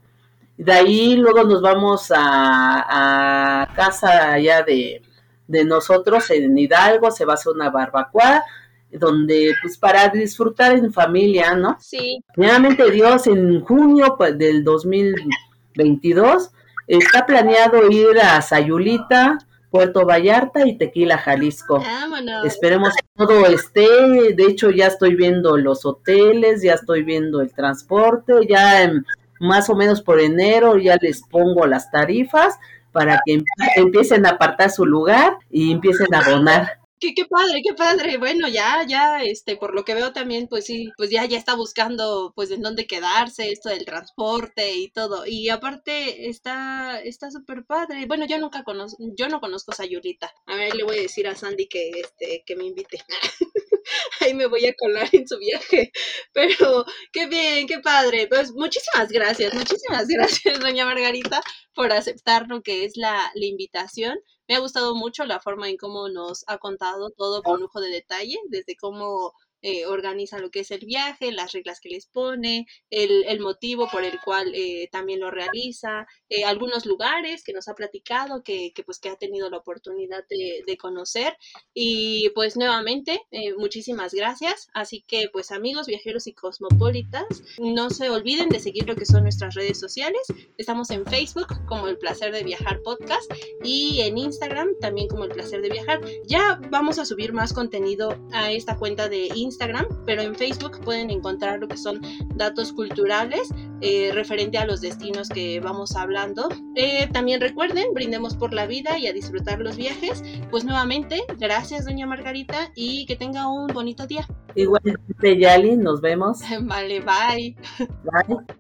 [SPEAKER 2] De ahí luego nos vamos a, a casa allá de, de nosotros en Hidalgo, se va a hacer una barbacoa donde pues para disfrutar en familia, ¿no?
[SPEAKER 1] Sí.
[SPEAKER 2] Nuevamente Dios en junio pues, del 2000 22. Está planeado ir a Sayulita, Puerto Vallarta y Tequila, Jalisco. Esperemos que todo esté. De hecho, ya estoy viendo los hoteles, ya estoy viendo el transporte, ya más o menos por enero ya les pongo las tarifas para que empiecen a apartar su lugar y empiecen a donar.
[SPEAKER 1] Qué, qué, padre, qué padre. Bueno, ya, ya, este, por lo que veo también, pues sí, pues ya, ya está buscando, pues, en dónde quedarse, esto del transporte y todo. Y aparte, está, está súper padre. Bueno, yo nunca conozco, yo no conozco a Sayulita. A ver, le voy a decir a Sandy que, este, que me invite. Ahí me voy a colar en su viaje. Pero, qué bien, qué padre. Pues, muchísimas gracias, muchísimas gracias, doña Margarita, por aceptar lo que es la invitación. Me ha gustado mucho la forma en cómo nos ha contado todo con lujo de detalle, desde cómo eh, organiza lo que es el viaje, las reglas que les pone, el, motivo por el cual eh, también lo realiza, eh, algunos lugares que nos ha platicado, que, que, pues que ha tenido la oportunidad de, de conocer. Y pues nuevamente, muchísimas gracias. Así que pues amigos, viajeros y cosmopolitas, no se olviden de seguir lo que son nuestras redes sociales. Estamos en Facebook como El Placer de Viajar Podcast y en Instagram también como El Placer de Viajar. Ya vamos a subir más contenido a esta cuenta de Instagram Instagram, pero en Facebook pueden encontrar lo que son datos culturales eh, referente a los destinos que vamos hablando. Eh, también recuerden, brindemos por la vida y a disfrutar los viajes. Pues nuevamente, gracias doña Margarita y que tenga un bonito día.
[SPEAKER 2] Igualmente Yali, nos vemos.
[SPEAKER 1] Vale, bye. Bye.